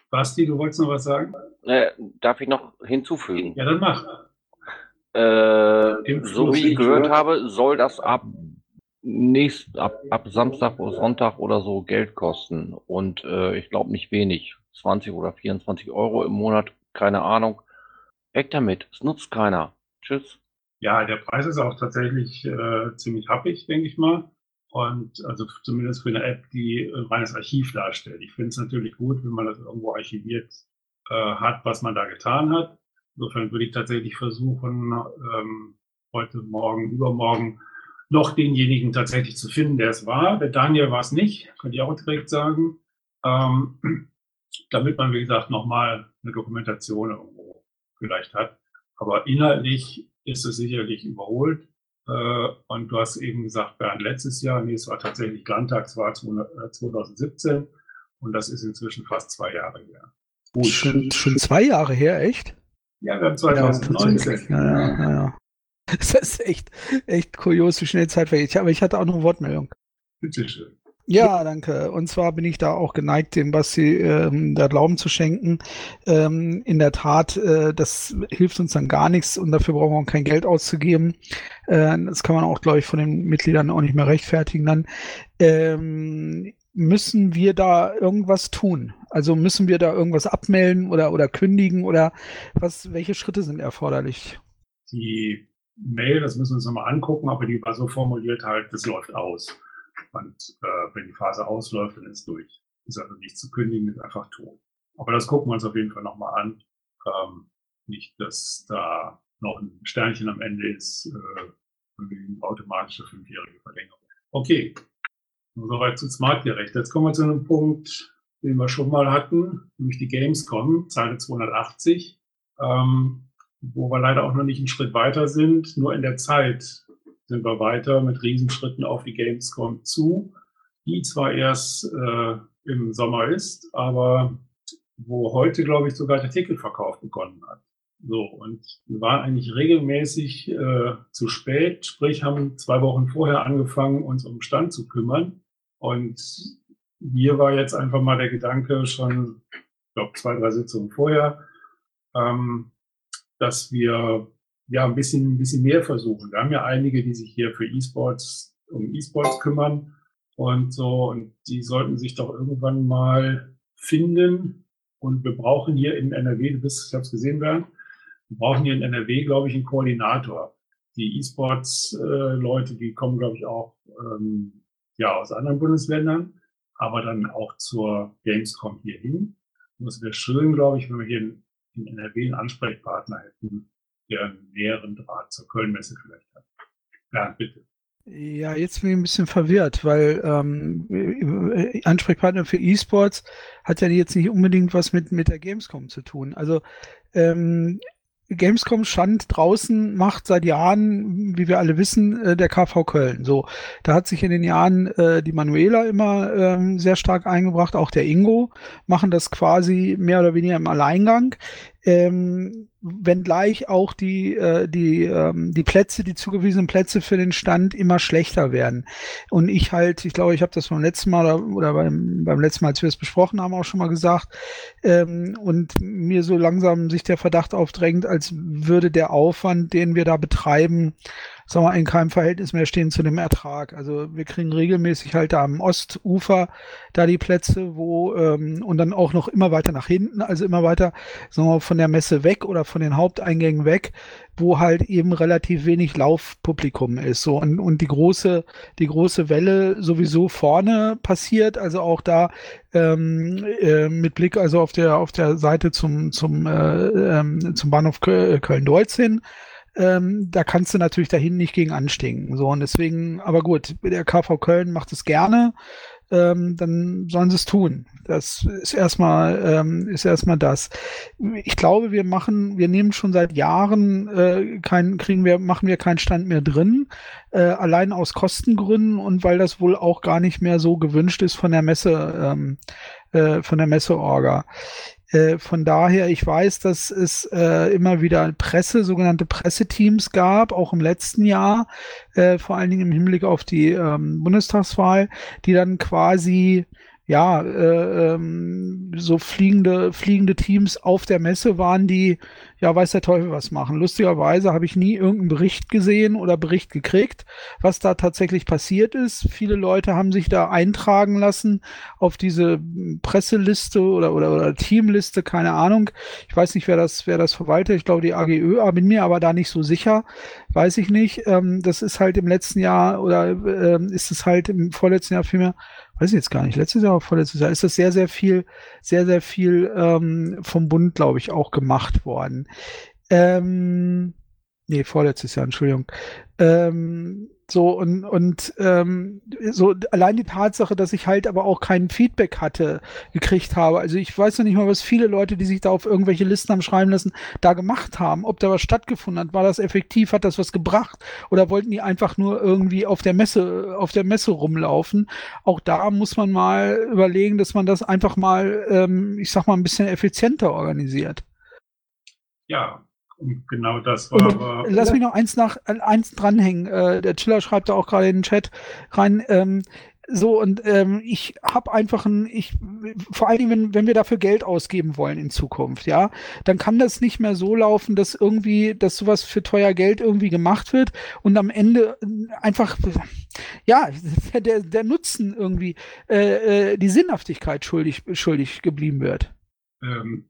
Basti, du wolltest noch was sagen? Äh, darf ich noch hinzufügen? Ja, dann mach. Äh, so wie ich gehört gehört- habe, soll das ab nächst, ab, ab Samstag oder Sonntag oder so Geld kosten. Und äh, ich glaube nicht wenig. 20 oder 24 Euro im Monat, keine Ahnung. Weg damit, es nutzt keiner. Tschüss. Ja, der Preis ist auch tatsächlich äh, ziemlich happig, denke ich mal. Und also zumindest für eine App, die ein reines Archiv darstellt. Ich finde es natürlich gut, wenn man das irgendwo archiviert äh, hat, was man da getan hat. Insofern würde ich tatsächlich versuchen, ähm, heute, morgen, übermorgen noch denjenigen tatsächlich zu finden, der es war. Der Daniel war es nicht, könnte ich auch direkt sagen. Ähm, *clears throat* damit man, wie gesagt, nochmal eine Dokumentation irgendwo vielleicht hat. Aber inhaltlich ist es sicherlich überholt. Äh, und du hast eben gesagt, Bernd, letztes Jahr, nee, es war tatsächlich Landtagswahl 2017 äh, und das ist inzwischen fast zwei Jahre her. Gut. Schon, schon zwei Jahre her, echt? Ja, wir haben 2019. Ja, ja, ja, ja. *laughs* Das ist echt, echt kurios, wie schnell Zeit vergeht. Aber ich hatte auch noch eine Wortmeldung. Bitteschön. Ja, danke. Und zwar bin ich da auch geneigt, dem Basti ähm, da Glauben zu schenken. Ähm, in der Tat, äh, das hilft uns dann gar nichts und dafür brauchen wir auch kein Geld auszugeben. Äh, das kann man auch, glaube ich, von den Mitgliedern auch nicht mehr rechtfertigen dann. Ähm, müssen wir da irgendwas tun? Also müssen wir da irgendwas abmelden oder, oder kündigen oder was, welche Schritte sind erforderlich? Die Mail, das müssen wir uns nochmal angucken, aber die war so formuliert halt, das läuft aus. Und äh, wenn die Phase ausläuft, dann ist durch. Ist also nicht zu kündigen, ist einfach tot. Aber das gucken wir uns auf jeden Fall nochmal an. Ähm, nicht, dass da noch ein Sternchen am Ende ist, äh, automatische fünfjährige Verlängerung. Okay, soweit zu Smartgerecht. Jetzt kommen wir zu einem Punkt, den wir schon mal hatten, nämlich die Gamescom, Zeile 280, ähm, wo wir leider auch noch nicht einen Schritt weiter sind. Nur in der Zeit sind wir weiter mit Riesenschritten auf die Gamescom zu, die zwar erst äh, im Sommer ist, aber wo heute, glaube ich, sogar der Ticketverkauf begonnen hat. So, und wir waren eigentlich regelmäßig äh, zu spät, sprich haben zwei Wochen vorher angefangen, uns um Stand zu kümmern. Und hier war jetzt einfach mal der Gedanke schon, ich glaube, zwei, drei Sitzungen vorher, ähm, dass wir ja ein bisschen, ein bisschen mehr versuchen. Wir haben ja einige, die sich hier für E-Sports, um E-Sports kümmern und so, und die sollten sich doch irgendwann mal finden. Und wir brauchen hier in NRW, du bist, ich habe es gesehen, Bernd, wir brauchen hier in NRW, glaube ich, einen Koordinator. Die E-Sports-Leute, äh, die kommen, glaube ich, auch ähm, ja, aus anderen Bundesländern, aber dann auch zur Gamescom hier hin. Und es wäre schön, glaube ich, wenn wir hier in NRW einen Ansprechpartner hätten, der einen näheren Draht zur Kölnmesse vielleicht hat. Ja, bitte. Ja, jetzt bin ich ein bisschen verwirrt, weil ähm, Ansprechpartner für E-Sports hat ja jetzt nicht unbedingt was mit, mit der Gamescom zu tun. Also ähm, Gamescom Stand draußen macht seit Jahren, wie wir alle wissen, äh, der KV Köln. So, da hat sich in den Jahren äh, die Manuela immer ähm, sehr stark eingebracht, auch der Ingo machen das quasi mehr oder weniger im Alleingang. Ähm, wenngleich auch die, äh, die, ähm, die Plätze, die zugewiesenen Plätze für den Stand immer schlechter werden. Und ich halt, ich glaube, ich habe das beim letzten Mal oder, oder beim, beim letzten Mal, als wir es besprochen haben, auch schon mal gesagt, ähm, und mir so langsam sich der Verdacht aufdrängt, als würde der Aufwand, den wir da betreiben, sagen wir, in keinem Verhältnis mehr stehen zu dem Ertrag. Also wir kriegen regelmäßig halt da am Ostufer da die Plätze, wo ähm, und dann auch noch immer weiter nach hinten, also immer weiter, sagen wir, von der Messe weg oder von den Haupteingängen weg, wo halt eben relativ wenig Laufpublikum ist. So und, und die große, die große Welle sowieso vorne passiert, also auch da ähm, äh, mit Blick also auf der auf der Seite zum zum äh, ähm, zum Bahnhof Köln-Deutz hin ähm, da kannst du natürlich dahin nicht gegen anstinken. So, und deswegen, aber gut, der KV Köln macht es gerne, ähm, dann sollen sie es tun. Das ist erstmal, ähm, ist erstmal das. Ich glaube, wir machen, wir nehmen schon seit Jahren äh, kein, kriegen wir, machen wir keinen Stand mehr drin, äh, allein aus Kostengründen und weil das wohl auch gar nicht mehr so gewünscht ist von der Messe, ähm, äh, von der Messeorga. Äh, von daher, ich weiß, dass es äh, immer wieder Presse, sogenannte Presseteams gab, auch im letzten Jahr, äh, vor allen Dingen im Hinblick auf die ähm, Bundestagswahl, die dann quasi ja, äh, ähm, so fliegende, fliegende Teams auf der Messe waren, die ja, weiß der Teufel was machen. Lustigerweise habe ich nie irgendeinen Bericht gesehen oder Bericht gekriegt, was da tatsächlich passiert ist. Viele Leute haben sich da eintragen lassen auf diese Presseliste oder, oder, oder Teamliste, keine Ahnung. Ich weiß nicht, wer das, wer das verwaltet. Ich glaube, die AGÖ, bin mir aber da nicht so sicher. Weiß ich nicht. Ähm, das ist halt im letzten Jahr oder ähm, ist es halt im vorletzten Jahr vielmehr weiß ich jetzt gar nicht, letztes Jahr oder vorletztes Jahr ist das sehr, sehr viel, sehr, sehr viel ähm, vom Bund, glaube ich, auch gemacht worden. Ähm, nee, vorletztes Jahr, Entschuldigung. Ähm, so und, und ähm, so allein die Tatsache, dass ich halt aber auch kein Feedback hatte, gekriegt habe. Also ich weiß noch nicht mal, was viele Leute, die sich da auf irgendwelche Listen haben schreiben lassen, da gemacht haben. Ob da was stattgefunden hat, war das effektiv, hat das was gebracht oder wollten die einfach nur irgendwie auf der Messe, auf der Messe rumlaufen? Auch da muss man mal überlegen, dass man das einfach mal, ähm, ich sag mal, ein bisschen effizienter organisiert. Ja, und genau das war aber. Lass mich noch eins nach eins dranhängen. Äh, der Chiller schreibt da auch gerade in den Chat rein. Ähm, so und ähm, ich habe einfach ein, ich vor allen Dingen, wenn, wenn wir dafür Geld ausgeben wollen in Zukunft, ja, dann kann das nicht mehr so laufen, dass irgendwie, dass sowas für teuer Geld irgendwie gemacht wird und am Ende einfach, ja, *laughs* der, der Nutzen irgendwie, äh, äh, die Sinnhaftigkeit schuldig, schuldig geblieben wird. Ähm,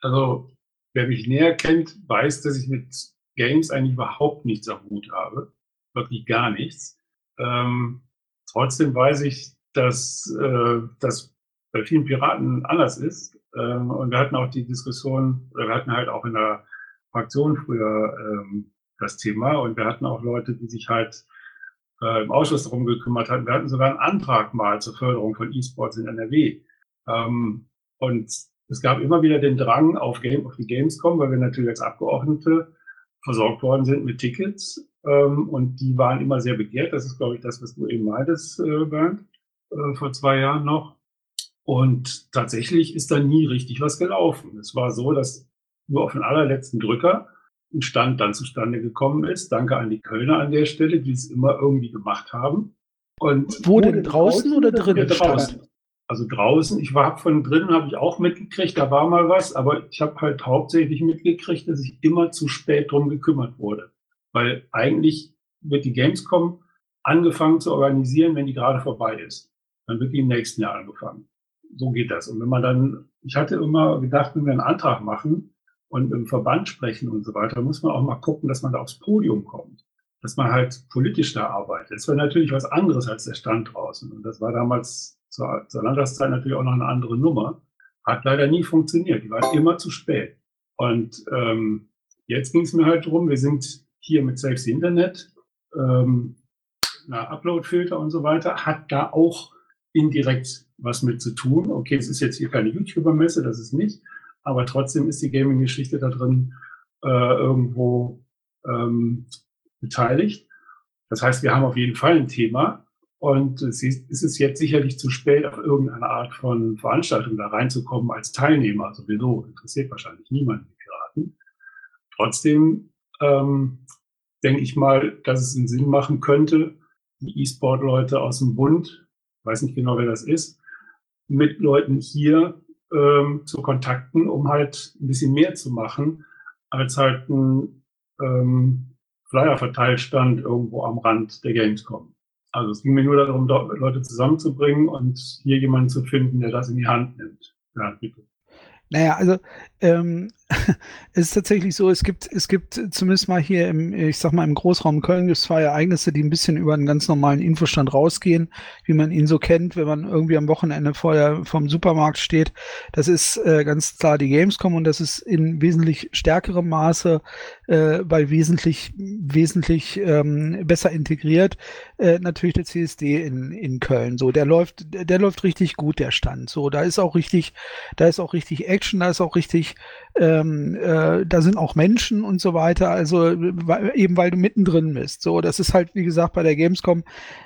also wer mich näher kennt, weiß, dass ich mit Games eigentlich überhaupt nichts am Hut habe. Wirklich gar nichts. Ähm, trotzdem weiß ich, dass äh, das bei vielen Piraten anders ist. Ähm, und wir hatten auch die Diskussion, oder wir hatten halt auch in der Fraktion früher ähm, das Thema und wir hatten auch Leute, die sich halt äh, im Ausschuss darum gekümmert hatten. Wir hatten sogar einen Antrag mal zur Förderung von E-Sports in NRW. Ähm, und es gab immer wieder den Drang auf, Game, auf die Gamescom, weil wir natürlich als Abgeordnete versorgt worden sind mit Tickets. Ähm, und die waren immer sehr begehrt. Das ist, glaube ich, das, was du eben meintest, äh, Bernd, äh, vor zwei Jahren noch. Und tatsächlich ist da nie richtig was gelaufen. Es war so, dass nur auf den allerletzten Drücker ein Stand dann zustande gekommen ist. Danke an die Kölner an der Stelle, die es immer irgendwie gemacht haben. Und wo denn draußen, draußen oder drinnen? Draußen also draußen, ich war von drinnen, habe ich auch mitgekriegt, da war mal was, aber ich habe halt hauptsächlich mitgekriegt, dass ich immer zu spät drum gekümmert wurde. Weil eigentlich wird die Gamescom angefangen zu organisieren, wenn die gerade vorbei ist. Dann wird die im nächsten Jahr angefangen. So geht das. Und wenn man dann, ich hatte immer gedacht, wenn wir einen Antrag machen und im Verband sprechen und so weiter, muss man auch mal gucken, dass man da aufs Podium kommt. Dass man halt politisch da arbeitet. Das war natürlich was anderes als der Stand draußen. Und das war damals zur, zur Landtagszeit natürlich auch noch eine andere Nummer. Hat leider nie funktioniert. Die waren immer zu spät. Und ähm, jetzt ging es mir halt darum, wir sind hier mit Safe Internet, ähm, Upload-Filter und so weiter, hat da auch indirekt was mit zu tun. Okay, es ist jetzt hier keine YouTuber-Messe, das ist nicht, aber trotzdem ist die Gaming-Geschichte da drin äh, irgendwo ähm, beteiligt. Das heißt, wir haben auf jeden Fall ein Thema, und es ist jetzt sicherlich zu spät, auf irgendeine Art von Veranstaltung da reinzukommen als Teilnehmer. Sowieso interessiert wahrscheinlich niemand die Piraten. Trotzdem ähm, denke ich mal, dass es einen Sinn machen könnte, die E-Sport-Leute aus dem Bund, weiß nicht genau, wer das ist, mit Leuten hier ähm, zu kontakten, um halt ein bisschen mehr zu machen, als halt ein ähm, Flyer-Verteilstand irgendwo am Rand der Gamescom. Also es ging mir nur darum, Leute zusammenzubringen und hier jemanden zu finden, der das in die Hand nimmt. Ja, bitte. Naja, also ähm, *laughs* es ist tatsächlich so, es gibt, es gibt zumindest mal hier im, ich sag mal, im Großraum Köln gibt es zwei Ereignisse, die ein bisschen über einen ganz normalen Infostand rausgehen, wie man ihn so kennt, wenn man irgendwie am Wochenende vorher vom Supermarkt steht. Das ist äh, ganz klar die Gamescom und das ist in wesentlich stärkerem Maße, äh, weil wesentlich, wesentlich ähm, besser integriert, äh, natürlich der CSD in, in Köln. So, der läuft, der läuft richtig gut, der Stand. So, da ist auch richtig, da ist auch richtig Action, da ist auch richtig ähm, äh, da sind auch Menschen und so weiter, also eben weil du mittendrin bist. So, das ist halt, wie gesagt, bei der Gamescom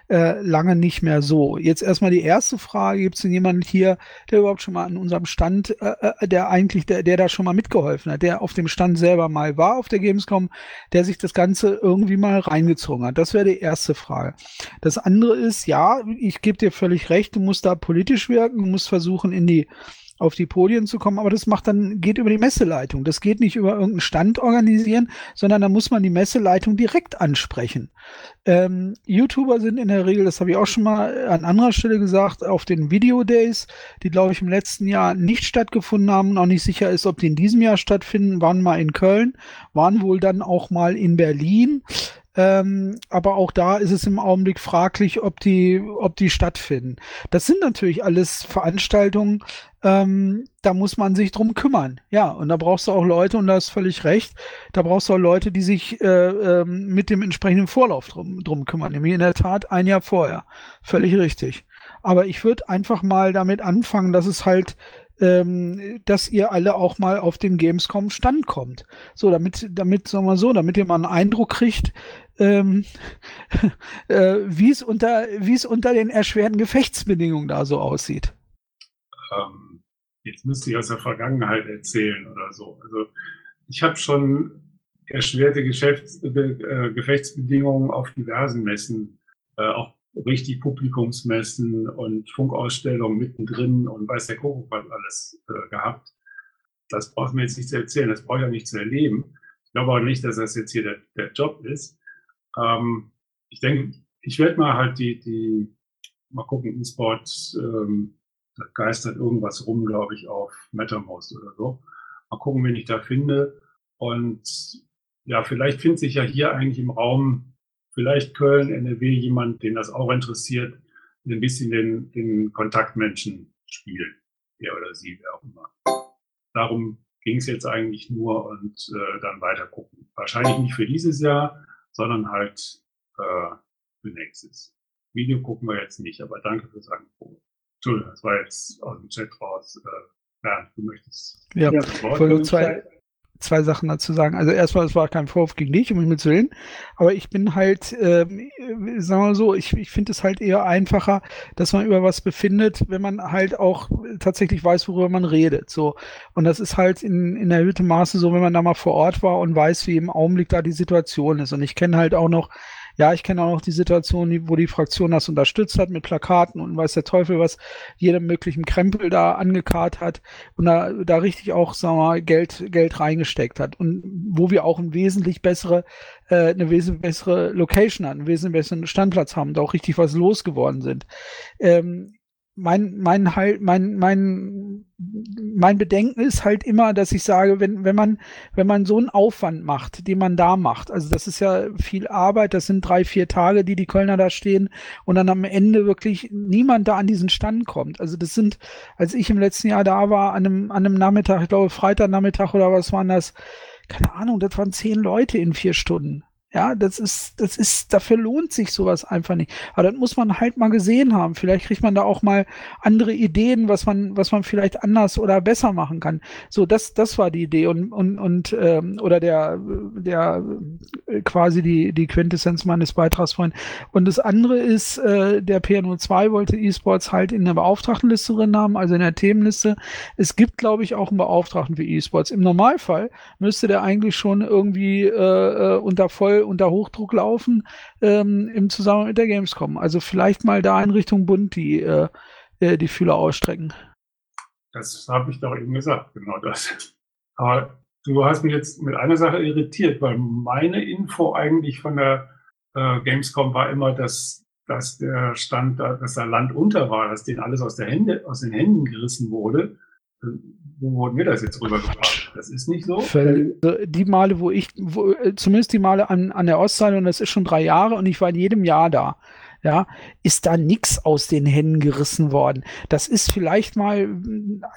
äh, lange nicht mehr so. Jetzt erstmal die erste Frage, gibt es denn jemanden hier, der überhaupt schon mal an unserem Stand, äh, äh, der eigentlich, der, der da schon mal mitgeholfen hat, der auf dem Stand selber mal war auf der Gamescom, der sich das Ganze irgendwie mal reingezogen hat? Das wäre die erste Frage. Das andere ist, ja, ich gebe dir völlig recht, du musst da politisch wirken, du musst versuchen, in die auf die Podien zu kommen, aber das macht dann, geht über die Messeleitung. Das geht nicht über irgendeinen Stand organisieren, sondern da muss man die Messeleitung direkt ansprechen. Ähm, YouTuber sind in der Regel, das habe ich auch schon mal an anderer Stelle gesagt, auf den Video Days, die glaube ich im letzten Jahr nicht stattgefunden haben und auch nicht sicher ist, ob die in diesem Jahr stattfinden, waren mal in Köln, waren wohl dann auch mal in Berlin. Ähm, aber auch da ist es im Augenblick fraglich, ob die, ob die stattfinden. Das sind natürlich alles Veranstaltungen, ähm, da muss man sich drum kümmern. Ja, und da brauchst du auch Leute, und da ist völlig recht, da brauchst du auch Leute, die sich äh, ähm, mit dem entsprechenden Vorlauf drum, drum kümmern. Nämlich in der Tat ein Jahr vorher. Völlig richtig. Aber ich würde einfach mal damit anfangen, dass es halt ähm, dass ihr alle auch mal auf den Gamescom Stand kommt. So, damit, damit, sagen wir so, damit ihr mal einen Eindruck kriegt, ähm, *laughs* äh, wie es unter, wie es unter den erschwerten Gefechtsbedingungen da so aussieht. Ähm, jetzt müsste ich aus der Vergangenheit erzählen oder so. Also ich habe schon erschwerte Geschäfts äh, Gefechtsbedingungen auf diversen Messen, äh, auch richtig Publikumsmessen und Funkausstellungen mittendrin und weiß der Kuckuck was alles äh, gehabt. Das braucht mir jetzt nicht zu erzählen, das brauche ich ja nicht zu erleben. Ich glaube auch nicht, dass das jetzt hier der, der Job ist. Ähm, ich denke, ich werde mal halt die, die, mal gucken, E-Sport, ähm, geistert irgendwas rum, glaube ich, auf MetaMost oder so. Mal gucken, wen ich da finde. Und ja, vielleicht findet sich ja hier eigentlich im Raum, vielleicht Köln, NRW, jemand, den das auch interessiert, ein bisschen den, den Kontaktmenschen spielt, der oder sie, wer auch immer. Darum ging es jetzt eigentlich nur und äh, dann weiter gucken. Wahrscheinlich nicht für dieses Jahr, sondern halt äh, für nächstes. Video gucken wir jetzt nicht, aber danke fürs Angebot. Entschuldigung, das war jetzt aus dem Chat raus. Äh, Bernd, du möchtest. Ja, ja ich wollte zwei, zwei Sachen dazu sagen. Also erstmal, es war kein Vorwurf gegen dich, um mich mitzulehnen, aber ich bin halt, ähm, sagen wir mal so, ich, ich finde es halt eher einfacher, dass man über was befindet, wenn man halt auch tatsächlich weiß, worüber man redet. So. Und das ist halt in, in erhöhtem Maße so, wenn man da mal vor Ort war und weiß, wie im Augenblick da die Situation ist. Und ich kenne halt auch noch ja, ich kenne auch noch die Situation, wo die Fraktion das unterstützt hat mit Plakaten und weiß der Teufel was, jedem möglichen Krempel da angekarrt hat und da, da richtig auch, sagen wir mal, Geld, Geld reingesteckt hat. Und wo wir auch ein wesentlich bessere, äh, eine wesentlich bessere Location hatten, einen wesentlich besseren Standplatz haben, da auch richtig was losgeworden sind. Ähm, mein, mein halt, mein, mein, mein Bedenken ist halt immer, dass ich sage, wenn, wenn man, wenn man so einen Aufwand macht, den man da macht, also das ist ja viel Arbeit, das sind drei, vier Tage, die die Kölner da stehen und dann am Ende wirklich niemand da an diesen Stand kommt. Also das sind, als ich im letzten Jahr da war, an einem, an einem Nachmittag, ich glaube Freitagnachmittag oder was waren das, keine Ahnung, das waren zehn Leute in vier Stunden. Ja, das ist, das ist, dafür lohnt sich sowas einfach nicht. Aber das muss man halt mal gesehen haben. Vielleicht kriegt man da auch mal andere Ideen, was man, was man vielleicht anders oder besser machen kann. So, das, das war die Idee und und und ähm, oder der, der äh, quasi die die Quintessenz meines Beitrags vorhin. Und das andere ist, äh, der PNO2 wollte E-Sports halt in der Beauftragtenliste drin haben, also in der Themenliste. Es gibt, glaube ich, auch einen Beauftragten für E-Sports. Im Normalfall müsste der eigentlich schon irgendwie äh, äh unter voll unter Hochdruck laufen ähm, im Zusammenhang mit der Gamescom. Also vielleicht mal da in Richtung Bund die, äh, äh, die Fühler ausstrecken. Das habe ich doch eben gesagt, genau das. Aber du hast mich jetzt mit einer Sache irritiert, weil meine Info eigentlich von der äh, Gamescom war immer, dass, dass der Stand, dass da Land unter war, dass denen alles aus, Hände, aus den Händen gerissen wurde wo wurden wir das jetzt rübergebracht? Das ist nicht so. Die Male, wo ich, wo, zumindest die Male an, an der Ostseite, und das ist schon drei Jahre, und ich war in jedem Jahr da, ja, ist da nichts aus den Händen gerissen worden. Das ist vielleicht mal,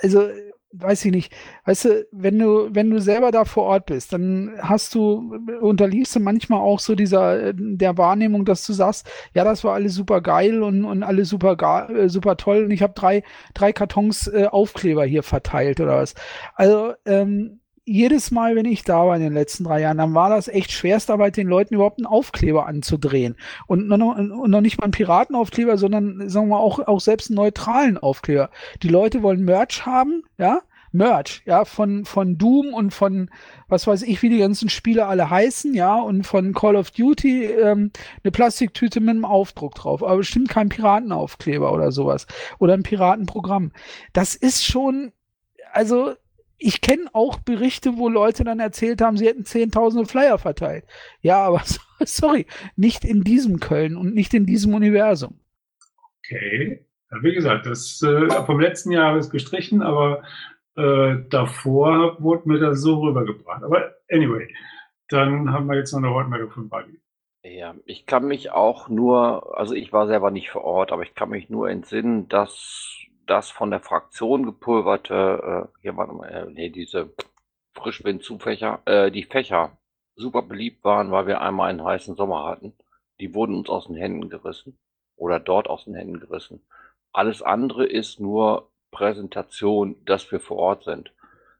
also weiß ich nicht, weißt du, wenn du, wenn du selber da vor Ort bist, dann hast du, unterliegst du manchmal auch so dieser, der Wahrnehmung, dass du sagst, ja, das war alles super geil und, und alles super, äh, super toll und ich habe drei, drei Kartons äh, Aufkleber hier verteilt oder was. Also, ähm, jedes Mal, wenn ich da war in den letzten drei Jahren, dann war das echt Schwerstarbeit, den Leuten überhaupt einen Aufkleber anzudrehen. Und noch, und noch nicht mal einen Piratenaufkleber, sondern sagen wir auch, auch selbst einen neutralen Aufkleber. Die Leute wollen Merch haben, ja, Merch, ja, von, von Doom und von, was weiß ich, wie die ganzen Spiele alle heißen, ja, und von Call of Duty ähm, eine Plastiktüte mit einem Aufdruck drauf, aber bestimmt kein Piratenaufkleber oder sowas oder ein Piratenprogramm. Das ist schon also ich kenne auch Berichte, wo Leute dann erzählt haben, sie hätten zehntausende Flyer verteilt. Ja, aber *laughs* sorry, nicht in diesem Köln und nicht in diesem Universum. Okay. Ja, wie gesagt, das äh, vom letzten Jahr ist gestrichen, aber äh, davor wurde mir das so rübergebracht. Aber anyway, dann haben wir jetzt noch eine Wortmeldung von Buddy. Ja, ich kann mich auch nur, also ich war selber nicht vor Ort, aber ich kann mich nur entsinnen, dass das von der Fraktion gepulverte, äh, hier warte mal, äh, nee, diese Frischwindzufächer, äh, die Fächer super beliebt waren, weil wir einmal einen heißen Sommer hatten. Die wurden uns aus den Händen gerissen oder dort aus den Händen gerissen. Alles andere ist nur Präsentation, dass wir vor Ort sind.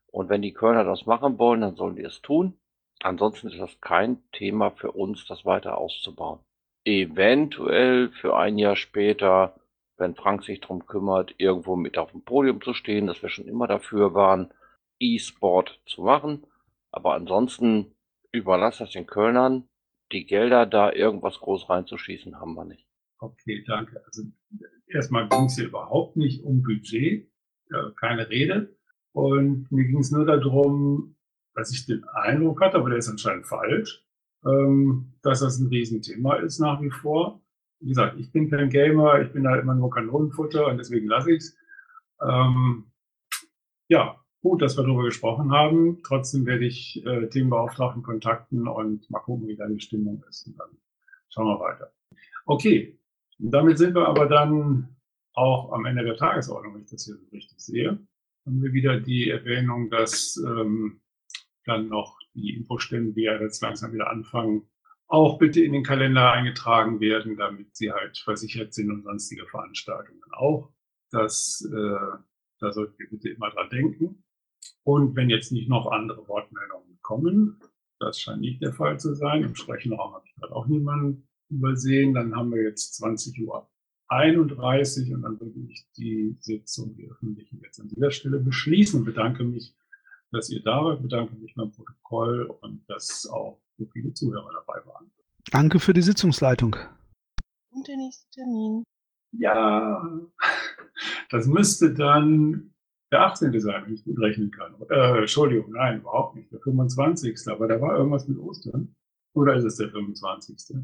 Und wenn die Kölner das machen wollen, dann sollen die es tun. Ansonsten ist das kein Thema für uns, das weiter auszubauen. Eventuell für ein Jahr später, wenn Frank sich darum kümmert, irgendwo mit auf dem Podium zu stehen, dass wir schon immer dafür waren, E-Sport zu machen. Aber ansonsten überlass das den Kölnern. Die Gelder da irgendwas groß reinzuschießen, haben wir nicht. Okay, danke. Also erstmal ging es hier überhaupt nicht um Budget, äh, keine Rede. Und mir ging es nur darum, dass ich den Eindruck hatte, aber der ist anscheinend falsch, ähm, dass das ein Riesenthema ist nach wie vor. Wie gesagt, ich bin kein Gamer, ich bin halt immer nur Kanonenfutter und deswegen lasse ich's. Ähm, ja, gut, dass wir darüber gesprochen haben. Trotzdem werde ich äh, Themenbeauftragten kontakten und mal gucken, wie die Stimmung ist. Und dann schauen wir weiter. Okay, damit sind wir aber dann auch am Ende der Tagesordnung, wenn ich das hier so richtig sehe. Haben wir wieder die Erwähnung, dass ähm, dann noch die Infostände, die ja jetzt langsam wieder anfangen, auch bitte in den Kalender eingetragen werden, damit sie halt versichert sind und sonstige Veranstaltungen auch. Das, äh, da sollten wir bitte immer dran denken. Und wenn jetzt nicht noch andere Wortmeldungen kommen, das scheint nicht der Fall zu sein, im Sprechenraum habe ich gerade auch niemanden übersehen, dann haben wir jetzt 20 Uhr 31 und dann würde ich die Sitzung, die öffentliche, jetzt an dieser Stelle beschließen bedanke mich dass ihr da wart. Bedanke mich beim Protokoll und dass auch so viele Zuhörer dabei waren. Danke für die Sitzungsleitung. Und der nächste Termin. Ja, das müsste dann der 18. sein, wenn ich gut rechnen kann. Äh, Entschuldigung, nein, überhaupt nicht. Der 25. Aber da war irgendwas mit Ostern. Oder ist es der 25.?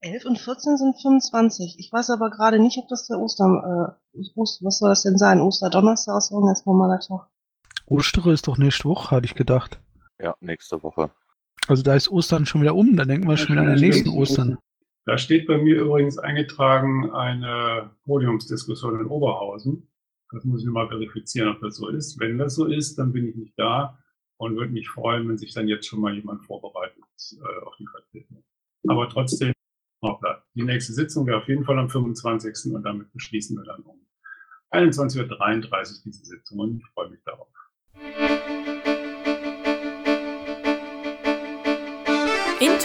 11 und 14 sind 25. Ich weiß aber gerade nicht, ob das der Ostern, äh, was soll das denn sein? Osterdonnerstag ist irgendein normaler Tag. Ostere ist doch nächste Woche, hatte ich gedacht. Ja, nächste Woche. Also da ist Ostern schon wieder um, dann denken wir schon wieder an den nächsten Ostern. Da steht bei mir übrigens eingetragen eine Podiumsdiskussion in Oberhausen. Das muss ich mal verifizieren, ob das so ist. Wenn das so ist, dann bin ich nicht da und würde mich freuen, wenn sich dann jetzt schon mal jemand vorbereitet äh, auf die Vertretung. Aber trotzdem, die nächste Sitzung wäre auf jeden Fall am 25. und damit beschließen wir dann um 21.33 Uhr diese Sitzung und ich freue mich darauf.